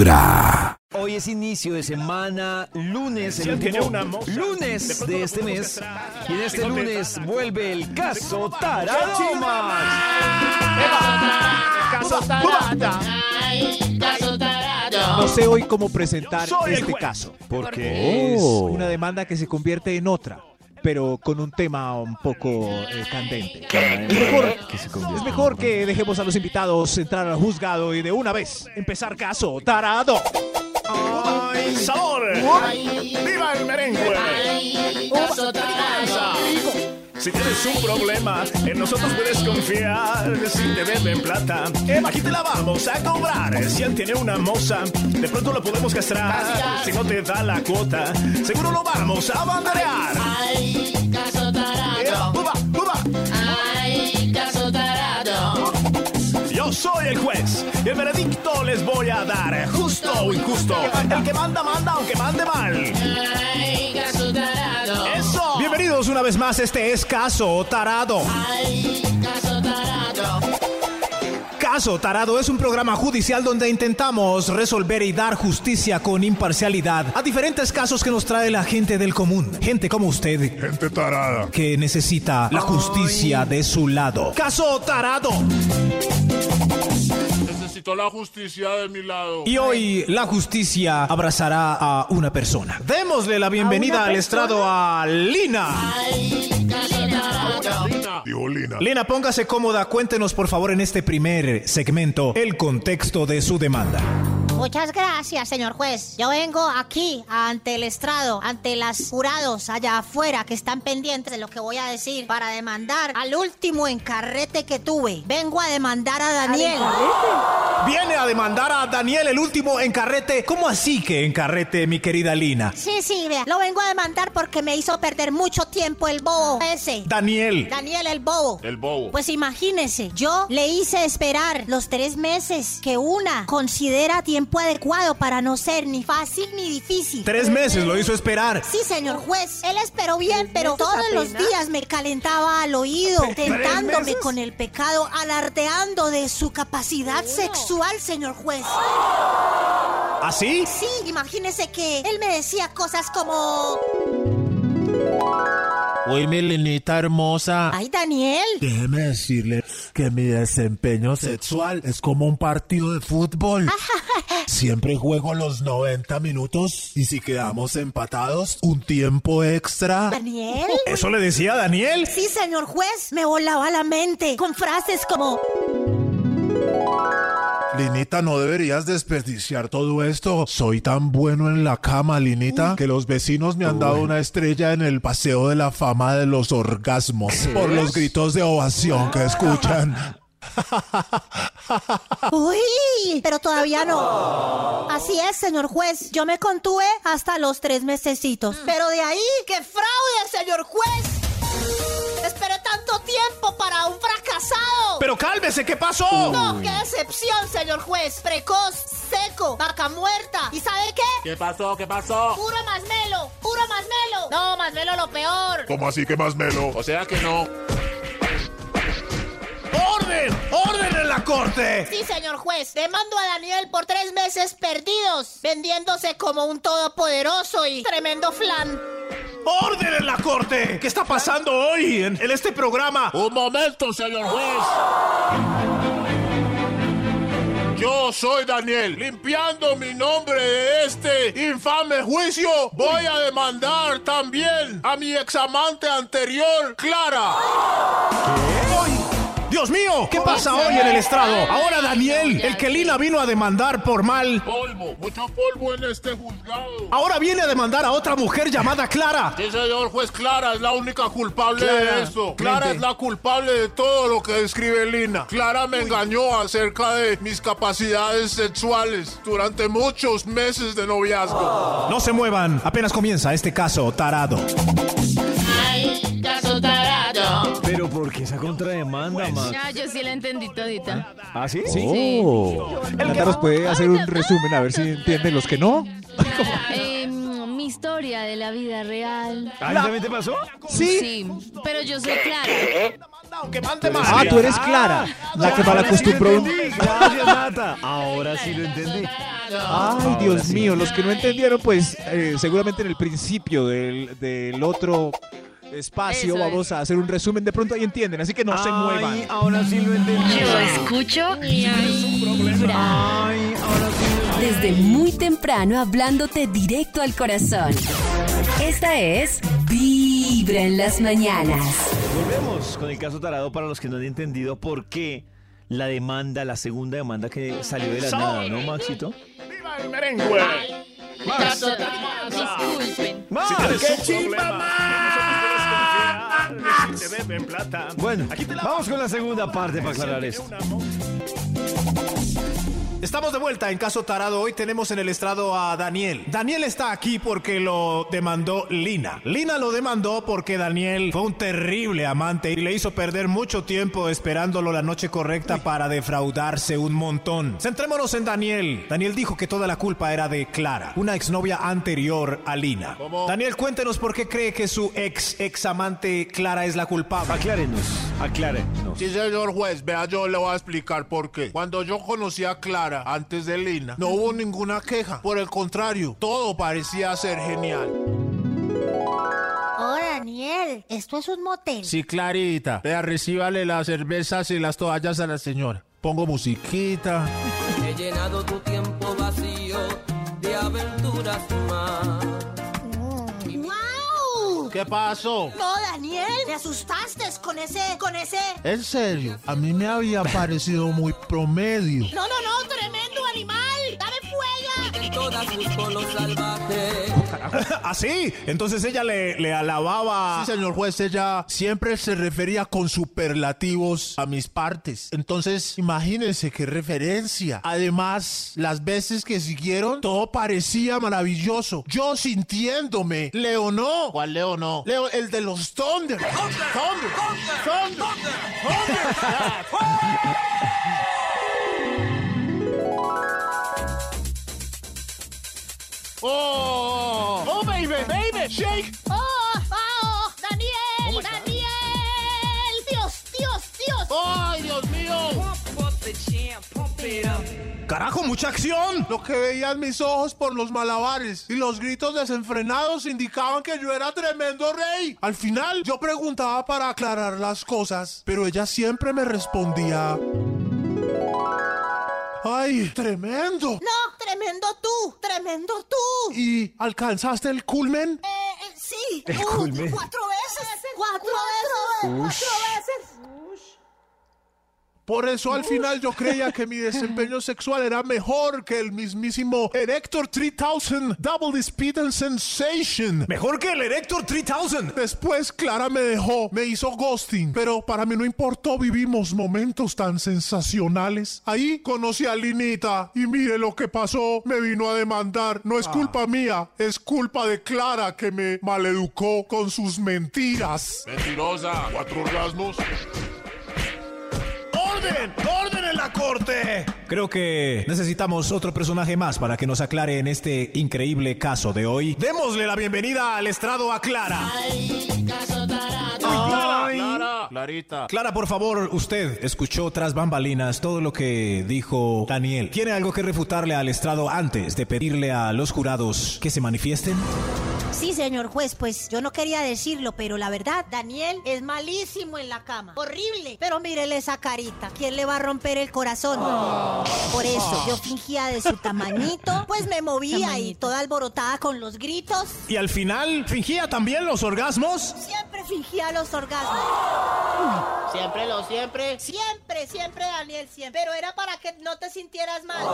Vibra. Hoy es inicio de semana, lunes, el último lunes de este mes. Y en este lunes vuelve el caso Caso Taradomas. Caso tarada. No sé hoy cómo presentar este caso. Porque Es Oh. una demanda que se convierte en otra, pero con un tema un poco eh, candente. Es mejor, es mejor que dejemos a los invitados entrar al juzgado y de una vez empezar caso tarado. ¡Ay, sabor! ¡Viva el merengue! Si tienes un problema, en nosotros puedes confiar. Si te deben plata, aquí te la vamos a cobrar. Si él tiene una moza, de pronto lo podemos castrar. Si no te da la cuota, seguro lo vamos a banderear. ¡Uba, uba! Yo soy el juez y el veredicto les voy a dar, justo o injusto. El que manda, manda, aunque mande mal. Eso. Bienvenidos una vez más, este es Caso Tarado. Caso Tarado es un programa judicial donde intentamos resolver y dar justicia con imparcialidad a diferentes casos que nos trae la gente del común. Gente como usted. Gente tarada. Que necesita la justicia de su lado. Caso Tarado. Necesito la justicia de mi lado. Y hoy la justicia abrazará a una persona. Démosle la bienvenida al estrado a Lina. Dijo Lina. Lina, póngase cómoda. Cuéntenos, por favor, en este primer segmento, el contexto de su demanda. Muchas gracias, señor juez. Yo vengo aquí ante el estrado, ante las jurados allá afuera que están pendientes de lo que voy a decir para demandar al último encarrete que tuve. Vengo a demandar a Daniel. Viene a demandar a Daniel, el último en carrete. ¿Cómo así que en carrete, mi querida Lina? Sí, sí, vea. Lo vengo a demandar porque me hizo perder mucho tiempo el bobo ese. Daniel. Daniel el bobo. El bobo. Pues imagínese, yo le hice esperar los tres meses que una considera tiempo adecuado para no ser ni fácil ni difícil. Tres meses lo hizo esperar. Sí, señor juez. Él esperó bien, pero todos los días me calentaba al oído, tentándome con el pecado, alardeando de su capacidad sexual, señor juez. ¿Así? Sí, imagínese que él me decía cosas como... Uy, mi linita hermosa. Ay, Daniel. Déjeme decirle que mi desempeño sexual es como un partido de fútbol. Siempre juego los 90 minutos y si quedamos empatados, un tiempo extra. Daniel. ¿Eso le decía a Daniel? Sí, señor juez. Me volaba la mente con frases como... Linita, no deberías desperdiciar todo esto. Soy tan bueno en la cama, Linita, que los vecinos me han dado una estrella en el paseo de la fama de los orgasmos por los gritos de ovación que escuchan. Uy, pero todavía no. Así es, señor juez. Yo me contuve hasta los tres mesecitos. Pero de ahí, ¡qué fraude, señor juez! Esperé tanto tiempo para un fracasado. Pero cálmese, ¿qué pasó? No, qué decepción, señor juez. Precoz, seco, vaca muerta. ¿Y sabe qué? ¿Qué pasó? ¿Qué pasó? Puro masmelo, puro masmelo. No, masmelo lo peor. ¿Cómo así que más melo? O sea que no. La corte! Sí, señor juez. Demando a Daniel por tres meses perdidos, vendiéndose como un todopoderoso y tremendo flan. ¡Orden en la corte! ¿Qué está pasando hoy en, en este programa? Un momento, señor juez. Yo soy Daniel. Limpiando mi nombre de este infame juicio, voy a demandar también a mi examante anterior, Clara. ¡Ay! ¡Dios mío! ¿Qué pasa hoy en el estrado? Ahora Daniel, el que Lina vino a demandar por mal, Polvo, mucho polvo en este juzgado. ahora viene a demandar a otra mujer llamada Clara. Sí, señor juez, Clara es la única culpable Clara, de esto. Clara mente. es la culpable de todo lo que describe Lina. Clara me engañó acerca de mis capacidades sexuales durante muchos meses de noviazgo. No se muevan, apenas comienza este caso tarado. ¿Por qué esa contrademanda, man? Ya, yo sí la entendí todita. ¿Ah, sí? Oh. Nata nos puede hacer un resumen a ver si entienden los que no. Eh, mi historia de la vida real. ¿Ah, también te pasó? Sí. Sí, pero yo soy Clara. Aunque mande más. Ah, tú eres Clara, la que mal acostumbró. un- Gracias, Nata. Ahora sí lo entendí. Ay, Dios mío, los que no entendieron, pues eh, seguramente en el principio del, del otro espacio Eso es. vamos a hacer un resumen. De pronto ahí entienden, así que no se muevan. ahora sí lo entendí. Yo escucho Vibra. Ay, ahora sí. Desde muy temprano hablándote directo al corazón. Esta es Vibra en las mañanas. Volvemos con el caso tarado para los que no han entendido por qué la demanda, la segunda demanda que salió de la nada, ¿no, Maxito? ¡Viva el merengue! Más. Disculpen. ¡Más! ¡Qué chimba más! Te plata. Bueno, Aquí te la vamos con la segunda parte para aclarar esto. Estamos de vuelta en Caso Tarado. Hoy tenemos en el estrado a Daniel. Daniel está aquí porque lo demandó Lina. Lina lo demandó porque Daniel fue un terrible amante y le hizo perder mucho tiempo esperándolo la noche correcta para defraudarse un montón. Centrémonos en Daniel. Daniel dijo que toda la culpa era de Clara, una exnovia anterior a Lina. Daniel, cuéntenos por qué cree que su ex ex amante Clara es la culpable. Aclárenos, aclárenos. Sí, señor juez, vea, yo le voy a explicar por qué. Cuando yo conocí a Clara antes de Lina, no hubo ninguna queja. Por el contrario, todo parecía ser genial. Oh, Daniel, esto es un motel. Sí, Clarita. Vea, recíbale las cervezas y las toallas a la señora. Pongo musiquita. He llenado tu tiempo vacío de aventuras más. ¿Qué pasó? No, Daniel, me asustaste con ese, con ese. En serio, a mí me había parecido muy promedio. No, no, no, tremendo. Todas busco lo salvaje. ¿Así? Entonces ella le, le alababa. Sí, señor juez, ella siempre se refería con superlativos a mis partes. Entonces, imagínense qué referencia. Además, las veces que siguieron, todo parecía maravilloso. Yo sintiéndome. Leo no. ¿Cuál Leo no? Leo, el de los Thunder. Thunder. Thunder. Oh, oh, baby, baby, shake. ¡Oh! ¡Oh! ¡Daniel! ¡Daniel! ¡Dios, Dios, Dios! ¡Ay, Dios mío! ¡Carajo, mucha acción! Lo que veían mis ojos por los malabares y los gritos desenfrenados indicaban que yo era tremendo rey. Al final, yo preguntaba para aclarar las cosas, pero ella siempre me respondía. ¡Ay, tremendo! ¡No! ¡Tremendo tú! ¡Tremendo tú! ¿Y alcanzaste el culmen? Eh, eh, sí. El Uh, culmen. Cuatro veces. Cuatro veces. Cuatro veces. Por eso al final yo creía que mi desempeño sexual era mejor que el mismísimo Erector 3000 Double Speed and Sensation. Mejor que el Erector 3000. Después Clara me dejó, me hizo ghosting, pero para mí no importó, vivimos momentos tan sensacionales. Ahí conocí a Linita y mire lo que pasó, me vino a demandar. No es culpa mía, es culpa de Clara que me maleducó con sus mentiras. Mentirosa, cuatro orgasmos. ¡Orden! ¡Orden en la corte! Creo que necesitamos otro personaje más para que nos aclare en este increíble caso de hoy. Démosle la bienvenida al estrado a Clara. Clara, Clara, Clarita. Clara, por favor, usted escuchó tras bambalinas todo lo que dijo Daniel. ¿Tiene algo que refutarle al estrado antes de pedirle a los jurados que se manifiesten? Sí, señor juez, pues yo no quería decirlo, pero la verdad, Daniel es malísimo en la cama. Horrible. Pero mírele esa carita. ¿Quién le va a romper el corazón? Por eso yo fingía de su tamañito, pues me movía y toda alborotada con los gritos. Y al final, ¿fingía también los orgasmos? Siempre fingía los orgasmos. Siempre lo siempre. Siempre, siempre, Daniel, siempre. Pero era para que no te sintieras mal.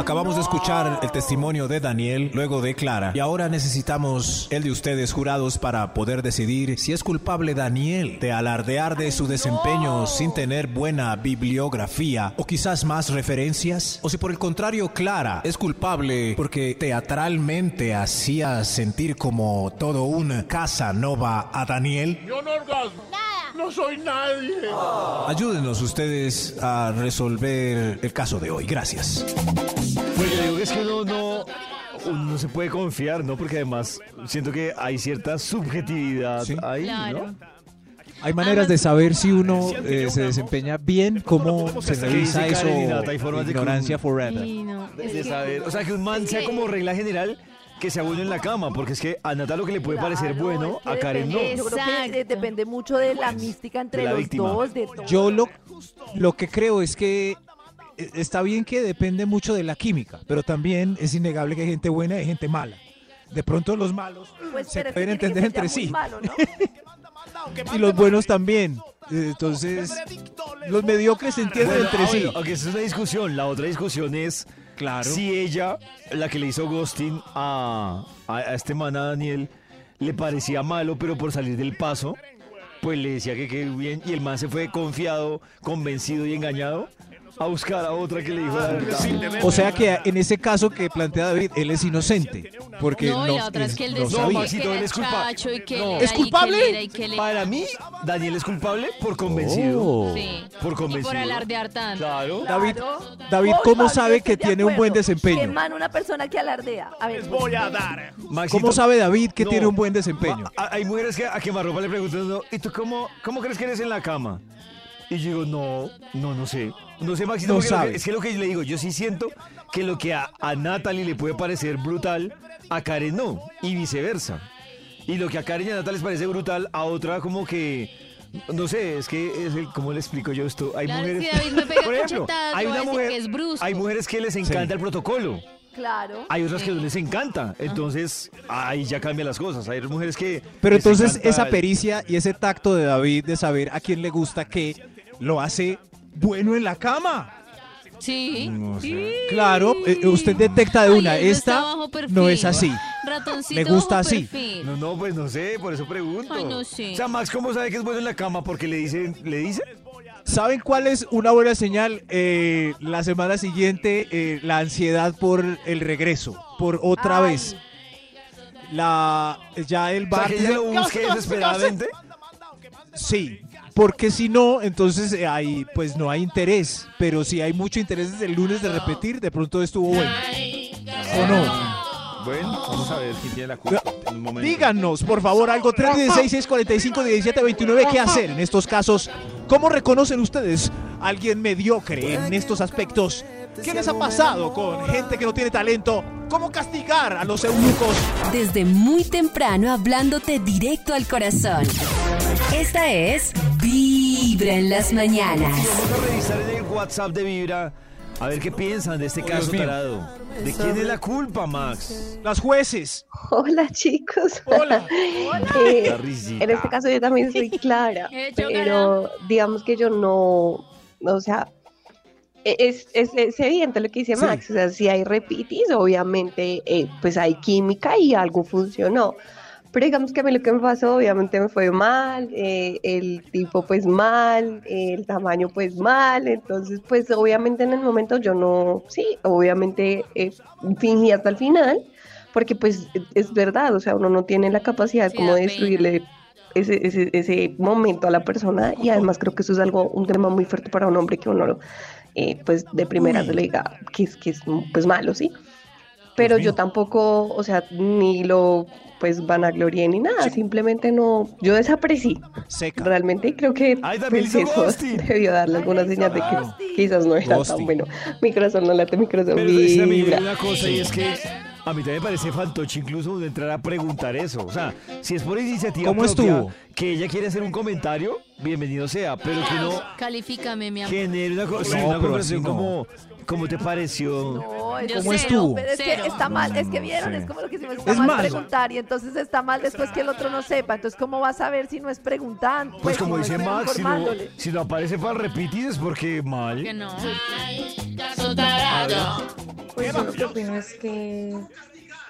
Acabamos de escuchar el testimonio de Daniel, luego de Clara, y ahora necesitamos el de ustedes jurados para poder decidir si es culpable Daniel de alardear de su desempeño sin tener buena bibliografía o quizás más referencias, o si por el contrario Clara es culpable porque teatralmente hacía sentir como todo un Casanova a Daniel. Yo no orgasmo. No soy nadie. Ayúdenos ustedes a resolver el caso de hoy. Gracias. Pues yo digo que es que uno no, uno no se puede confiar, ¿no? Porque además siento que hay cierta subjetividad Sí. ahí, Claro. ¿no? Hay maneras de saber si uno eh, se desempeña bien, cómo se revisa dice eso. Karen hay formas de que Ignorancia forever. Sí, no, de, es de que- saber. O sea, que un man sea como regla general que sea bueno en la cama, porque es que a Nata lo que le puede parecer Claro, bueno, es que a Karen no. depende- Yo creo que eh, depende mucho de la mística entre de la los víctima. dos, de todo. Yo lo, lo que creo es que eh, está bien que depende mucho de la química, pero también es innegable que hay gente buena y hay gente mala. De pronto los malos Pues, se pueden entender entre sí malo, ¿no? y los buenos también. Entonces, los mediocres se entienden Bueno, entre ah, sí. aunque esa es una discusión. La otra discusión es Si ella, la que le hizo ghosting a, a, a este man, a Daniel, le parecía malo, pero por salir del paso, pues le decía que qué bien. Y el man se fue confiado, convencido y engañado a buscar a otra que le dijo la verdad. O sea que en ese caso que plantea David, él es inocente, porque No, no, y la otra es que él no decía sabía. Maxito, que él era es culpa- chacho y que No. ¿Es y culpable? y. Para mí, Daniel es culpable por convencido. Oh. Sí. Por Y convencido. por alardear tanto. Claro. David, Claro. David, ¿cómo sabe que tiene un buen desempeño? Que man una persona que alardea. A ver, Les voy a dar. Maxito, ¿Cómo sabe David que No. tiene un buen desempeño? Ma- a- Hay mujeres que a quemarropa le preguntan. ¿y tú cómo, cómo crees que eres en la cama? Y yo digo, no, no, no sé. No sé, Maxito, No lo que- sabe. es que lo que yo le digo, yo sí siento que lo que a, a Natalie le puede parecer brutal, a Karen no, y viceversa. Y lo que a Karen y a Natalie les parece brutal, a otra como que, no sé, es que, es el, ¿cómo le explico yo esto? Hay Claro, mujeres, si David me pega por ejemplo, hay una mujer, que es brusco. hay mujeres que les encanta el protocolo. claro. Hay otras que no les encanta. Entonces, ahí ya cambian las cosas. Hay mujeres que. Pero entonces esa pericia y ese tacto de David de saber a quién le gusta qué, lo hace bueno en la cama. Sí. No sé. Sí. Claro, eh, usted detecta de una, esta no es así. Ratoncito Me gusta bajo así. perfil. No, no, pues no sé, por eso pregunto. Ay, no sé. O sea, Max, ¿cómo sabe que es bueno en la cama? Porque le dicen, ¿le dicen? ¿Saben cuál es una buena señal? Eh, la semana siguiente, eh, la ansiedad por el regreso, por otra Ay. vez. La, ya el O sea, bar... que ella lo busque desesperadamente. Sí, porque si no, entonces eh, hay, pues no hay interés. Pero si hay mucho interés desde el lunes de repetir, de pronto estuvo bueno. ¿O no? Bueno, vamos a ver quién tiene la culpa. En un momento. Díganos, por favor, algo 316-645-1729, ¿qué hacer en estos casos? ¿Cómo reconocen ustedes a alguien mediocre en estos aspectos? ¿Qué les ha pasado con gente que no tiene talento? ¿Cómo castigar a los eunucos? Desde muy temprano hablándote directo al corazón. Esta es Vibra en las mañanas. Vamos a revisar en el WhatsApp de Vibra. A ver qué piensan de este caso tarado. ¿De quién es la culpa, Max? Las jueces. Hola chicos. Hola. Eh, La risita. en este caso yo también soy Clara, pero digamos que yo no, o sea, es, es, es evidente lo que dice Sí. Max, o sea, si hay repitis, obviamente eh, pues hay química y algo funcionó. Pero digamos que a mí lo que me pasó, obviamente me fue mal, eh, el tipo pues mal, eh, el tamaño pues mal, entonces pues obviamente en el momento yo no, sí, obviamente eh, fingí hasta el final, porque pues es verdad, o sea, uno no tiene la capacidad Sí, como de destruirle ese, ese, ese momento a la persona y además creo que eso es algo, un tema muy fuerte para un hombre que uno lo, eh, pues de primera se le diga que es, que es pues malo, ¿sí? Pero yo tampoco, o sea, ni lo pues vanaglorié ni nada, simplemente no, yo desaparecí Seca. realmente creo que pues, eso debió darle alguna señal de que quizás no era tan bueno. Mi corazón no late, mi corazón Pero vibra. una cosa y es que a mí también me parece fantoche incluso de entrar a preguntar eso. O sea, si es por iniciativa ¿Cómo propia estuvo? que ella quiere hacer un comentario, bienvenido sea. Pero que no Califícame, mi amor. genere una, co- sí, No, una pero conversación así no. como, ¿cómo te pareció? No, es ¿Cómo cero, estuvo? Pero es que está mal, es que vieron, es como lo que decimos, está Es mal malo. preguntar y entonces está mal después que el otro no sepa. Entonces, ¿cómo va a saber si no es preguntando? Pues como no dice es Max, si no, informándole. si no aparece para repetir es porque mal. Que no. Pues yo lo que opino es que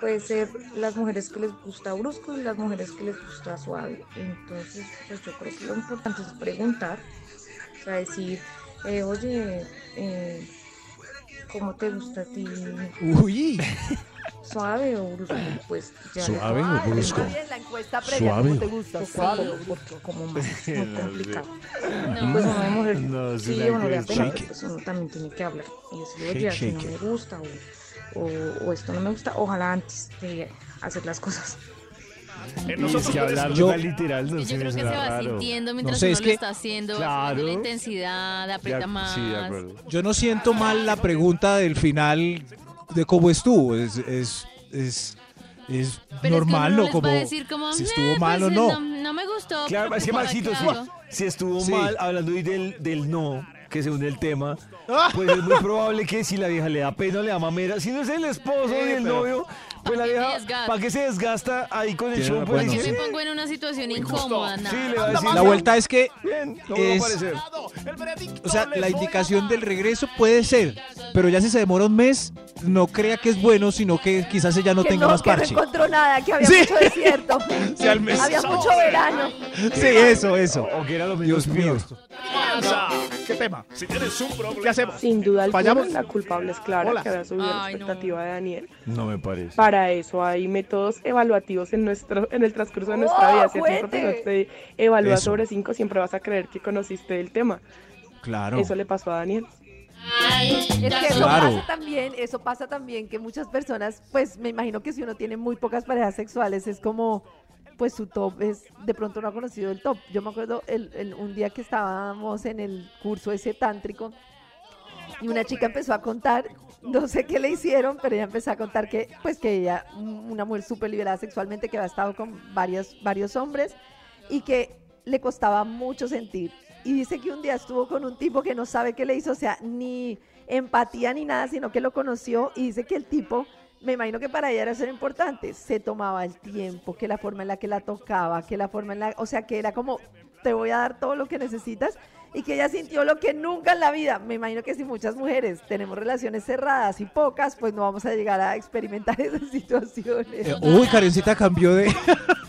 puede ser las mujeres que les gusta brusco y las mujeres que les gusta suave. Entonces, pues yo creo que lo importante es preguntar, o sea, decir, eh, oye, eh, ¿cómo te gusta a ti? Uy. ¿Suave o brusco? Pues ya ¿Suave o brusco? la encuesta previa, Suave. ¿cómo te gusta? Pues Suave o brusco. como más muy complicado. No. Pues de mujer, No, sí, una uno le da pena, Shake pero pues uno también tiene que hablar y decir, oye, así shake no me gusta o, o, o esto no me gusta, ojalá antes de hacer las cosas. En Y es nosotros que hablarlo Yo- literal no Yo se creo que se va raro. sintiendo mientras sé, uno es lo que- está haciendo. Claro. La intensidad, aprieta Ya, más. Sí. Yo no siento mal la pregunta del final de cómo estuvo. Es, es, es, es Pero normal, es que uno ¿no? Como va a decir como, si "Eh, estuvo mal pues, o no. no. No me gustó. Claro, es que ¿para Maxito, si, si estuvo Sí. mal, hablando hoy del, del no, que según el tema, pues es muy probable que si la vieja le da pena o le da mamera, si no es el esposo Sí, y el pero- novio, pues la ¿Pa' qué vieja? ¿para qué se desgasta ahí con el show? Pues Yo me pongo en una situación incómoda, Sí, le va a decir, La vuelta es que bien, no es-. O sea, la indicación del regreso puede ser, pero ya si se demora un mes, no crea que es bueno, sino que quizás ella no que tenga no, más que no parche. encontró nada, que había Sí. mucho desierto. Sí, al mes. había mucho verano. Sí, eso, eso. O que era lo mismo. Dios mío. ¿Qué tema? Si tienes un problema. ¿Qué hacemos? Sin duda alguna, ¿Fallamos? la culpable es Clara, Hola. que había subido la no. expectativa de Daniel. No me parece. Para eso hay métodos evaluativos en nuestro en el transcurso de nuestra ¡Oh, vida. Si a ti un profesor te evalúa Eso. sobre cinco, siempre vas a creer que conociste el tema. Claro. Eso le pasó a Daniel. Es que eso Claro. pasa también, eso pasa también que muchas personas, pues me imagino que si uno tiene muy pocas parejas sexuales es como, pues su top es, de pronto no ha conocido el top. Yo me acuerdo el, un día que estábamos en el curso ese tántrico y una chica empezó a contar, no sé qué le hicieron, pero ella empezó a contar que, pues que ella, una mujer súper liberada sexualmente, que había estado con varios, varios hombres y que le costaba mucho sentir. Y dice que un día estuvo con un tipo que no sabe qué le hizo, o sea, ni empatía ni nada, sino que lo conoció y dice que el tipo, me imagino que para ella era ser importante, se tomaba el tiempo, que la forma en la que la tocaba, que la forma en la, o sea, que era como, te voy a dar todo lo que necesitas y que ella sintió lo que nunca en la vida. Me imagino que si muchas mujeres tenemos relaciones cerradas y pocas, pues no vamos a llegar a experimentar esas situaciones. Eh, uy, Karencita cambió de...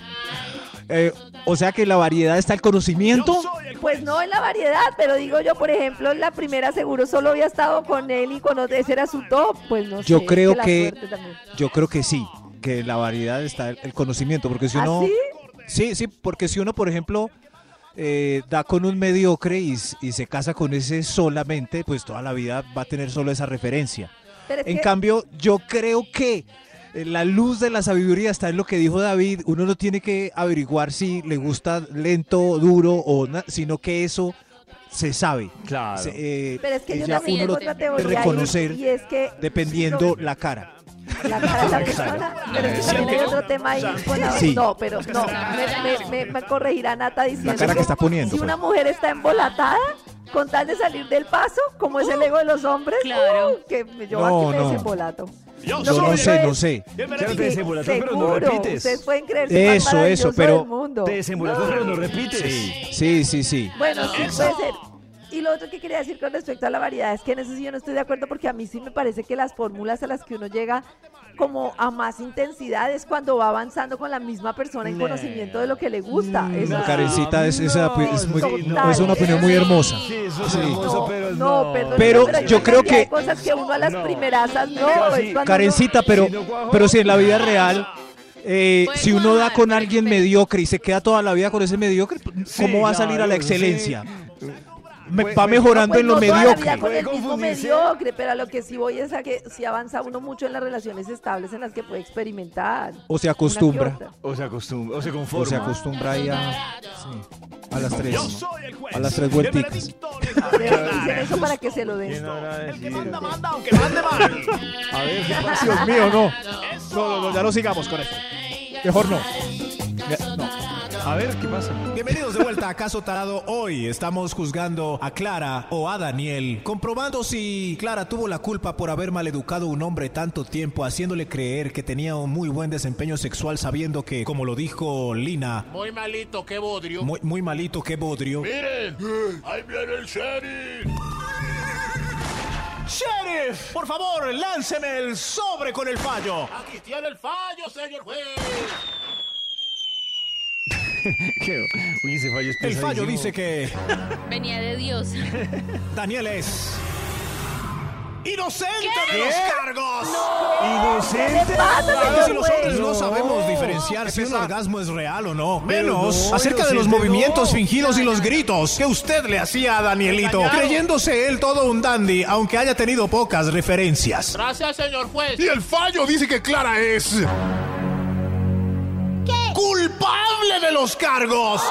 Eh, o sea que la variedad está el conocimiento. Pues no en la variedad, pero digo yo, por ejemplo, la primera seguro solo había estado con él y cuando ese era su top, pues no sé. Yo es creo que, yo creo que sí, que en la variedad está el, el conocimiento, porque si ¿Ah, uno, sí? sí, sí, porque si uno, por ejemplo, eh, da con un mediocre y, se casa con ese solamente, pues toda la vida va a tener solo esa referencia. En que- cambio, yo creo que la luz de la sabiduría está en lo que dijo David. Uno no tiene que averiguar si le gusta lento, duro o na- sino que eso se sabe. Claro. Se- eh, Pero es que yo ya también uno otra teoría reconocer y es que dependiendo la cara. la cara de la persona, pero es que también hay otro tema ahí la- Sí. No, pero no, me, me, me, me corregirá Nata diciendo La cara que está poniendo, si una pues. mujer está embolatada con tal de salir del paso, como es el ego de los hombres, Claro. uh, que yo No, aquí me no. desembolato. Yo no sé, no sé. Claro, te desembolatas, pero no repites. ustedes pueden creerse más Eso, eso, maravilloso pero-. Te desembolatas, pero no repites. Sí, sí, sí. Bueno, sí puede ser. Y lo otro que quería decir con respecto a la variedad es que en eso sí yo no estoy de acuerdo porque a mí sí me parece que las fórmulas a las que uno llega como a más intensidad es cuando va avanzando con la misma persona en No. conocimiento de lo que le gusta. Eso No. Karencita, es, esa No, opi- es, muy- sí, no, no. es una opinión muy hermosa. Sí, eso es Sí. hermoso, No, pero no, no. perdón, Pero hay yo creo que- cosas que uno a las No. primerasas no, es Karencita, pero, pero si en la vida real, eh, si uno da con alguien mediocre y se queda toda la vida con ese mediocre, Sí, ¿cómo va a salir a la excelencia? Me- va mejorando Pues en lo no mediocre. con el mismo mediocre, pero a lo que sí voy es a que si avanza uno mucho en las relaciones estables en las que puede experimentar. O se acostumbra. O se acostumbra, o se O conforma. se acostumbra ahí a, sí, a las tres. Yo soy el juez. A las tres vuelticas. dicen eso para que se lo den. ¿Quién habrá El que manda, manda, aunque mande mal. A ver. Dios mío, no. No, no, no, ya no sigamos con esto. Mejor no. No. A ver, ¿qué pasa? Bienvenidos de vuelta a Caso Tarado. Hoy estamos juzgando a Clara o a Daniel, comprobando si Clara tuvo la culpa por haber maleducado a un hombre tanto tiempo, haciéndole creer que tenía un muy buen desempeño sexual, sabiendo que, como lo dijo Lina, Muy malito, qué bodrio. muy, muy malito que bodrio. Miren, ahí viene el sheriff. ¡Sheriff! Por favor, lánceme el sobre con el fallo. Aquí tiene el fallo, señor juez. ¿Qué? Uy, ese fallo es El fallo dice que Venía de Dios. Daniel es inocente de ¿Qué? los cargos. ¿Inocente? Si los hombres no No. sabemos diferenciar si un orgasmo es real o no. Menos no, acerca de los inocente movimientos no. fingidos y los gritos que usted le hacía a Danielito, creyéndose él todo un dandy, aunque haya tenido pocas referencias. Gracias, señor juez. Y el fallo dice que Clara es... Culpable de los cargos.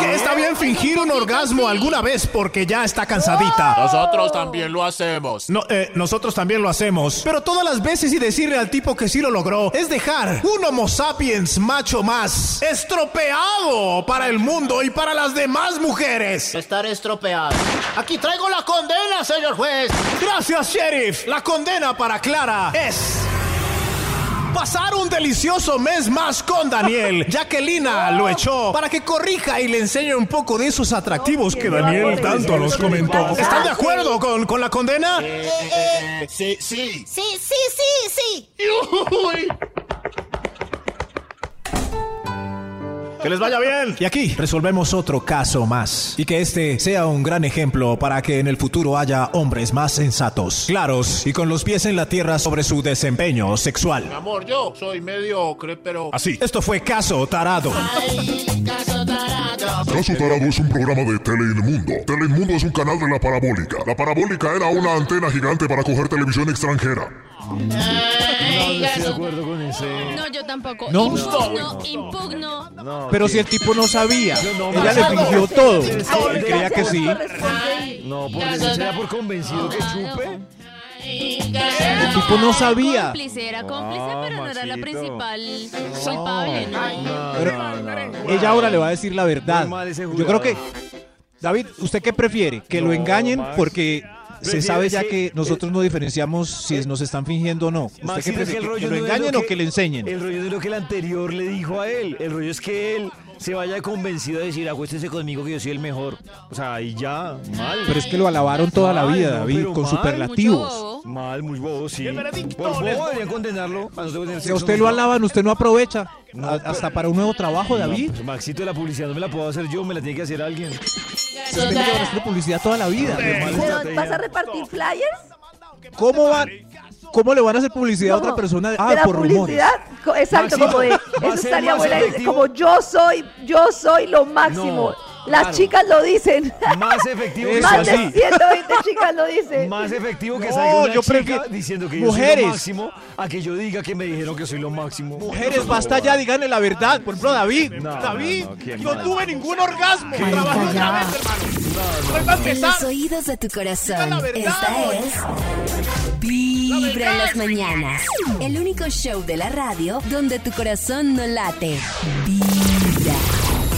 Que está bien fingir un orgasmo alguna vez porque ya está cansadita. Nosotros también lo hacemos. No, eh, nosotros también lo hacemos. Pero todas las veces y decirle al tipo que sí lo logró es dejar un Homo sapiens macho más estropeado para el mundo y para las demás mujeres. Estar estropeado. Aquí traigo la condena, señor juez. Gracias, sheriff. La condena para Clara es pasar un delicioso mes más con Daniel, ya que Lina lo echó para que corrija y le enseñe un poco de esos atractivos que Daniel tanto nos comentó. ¿Están de acuerdo con, con la condena? Sí, sí. Sí, sí, sí, sí. Que les vaya bien. Y aquí resolvemos otro caso más. Y que este sea un gran ejemplo para que en el futuro haya hombres más sensatos, claros y con los pies en la tierra sobre su desempeño sexual. Mi amor, yo soy mediocre, pero... Así. Esto fue Caso Tarado. Caso tarado. Caso Tarado es un programa de Teleinmundo. Teleinmundo es un canal de la parabólica. La parabólica era una antena gigante para coger televisión extranjera. No, no estoy de acuerdo con ese. No, yo tampoco. ¿No? Impugno, impugno. No, Pero si el tipo no sabía, no, ella le no. fingió todo. Sí, sí, Él creía que sí. No, por eso será por convencido que chupe. El tipo no sabía. Cómplice, era cómplice, pero no era la Maxito. principal culpable, ¿no? Pero No, no, no. ella ahora le va a decir la verdad. Muy mal ese Yo jurado. creo que, David, ¿usted qué prefiere? ¿Que lo No, engañen Max. porque se Prefiero sabe ya ese- que nosotros no diferenciamos si nos están fingiendo o no? ¿Usted Maxito, qué es que prefiere? ¿Que, lo no es engañen o que le enseñen? El rollo es lo que el anterior le dijo a él. El rollo es que él se vaya convencido de decir, acuéstese conmigo que yo soy el mejor. O sea, y ya, mal. Pero es que lo alabaron toda la vida, no, David, pero con mal. superlativos. Mal, muy bobo, sí. ¡Qué veredicto Por doy! deberían condenarlo. a no tener Si a sexo usted lo alaban, usted no aprovecha. A- hasta para un nuevo trabajo, David. Pues, Maxito, la publicidad no me la puedo hacer yo, me la tiene que hacer alguien. Usted tiene que hacer publicidad toda la vida. Pero, ¿Vas a repartir flyers? ¿Cómo van? ¿Cómo le van a hacer publicidad a otra No, persona? de Ah, la por rumores. publicidad, co- exacto, Maxito, como de, va a eso ser estaría más buena, efectivo. como yo soy, yo soy lo máximo. No, Las claro. chicas lo dicen. Más efectivo que Más de así. 120 chicas lo dicen. Más efectivo que No, salga una yo chica prefiero- diciendo que yo Mujeres. soy lo máximo a que yo diga que me dijeron que soy lo máximo. Mujeres, basta ya, díganle la verdad. Por ejemplo, David. No, David, no, no, qué no tuve ningún orgasmo. Qué Trabajé otra vez, hermano. En los oídos de tu corazón. la verdad, Esta es Vibra en las mañanas. El único show de la radio donde tu corazón no late. Vibra.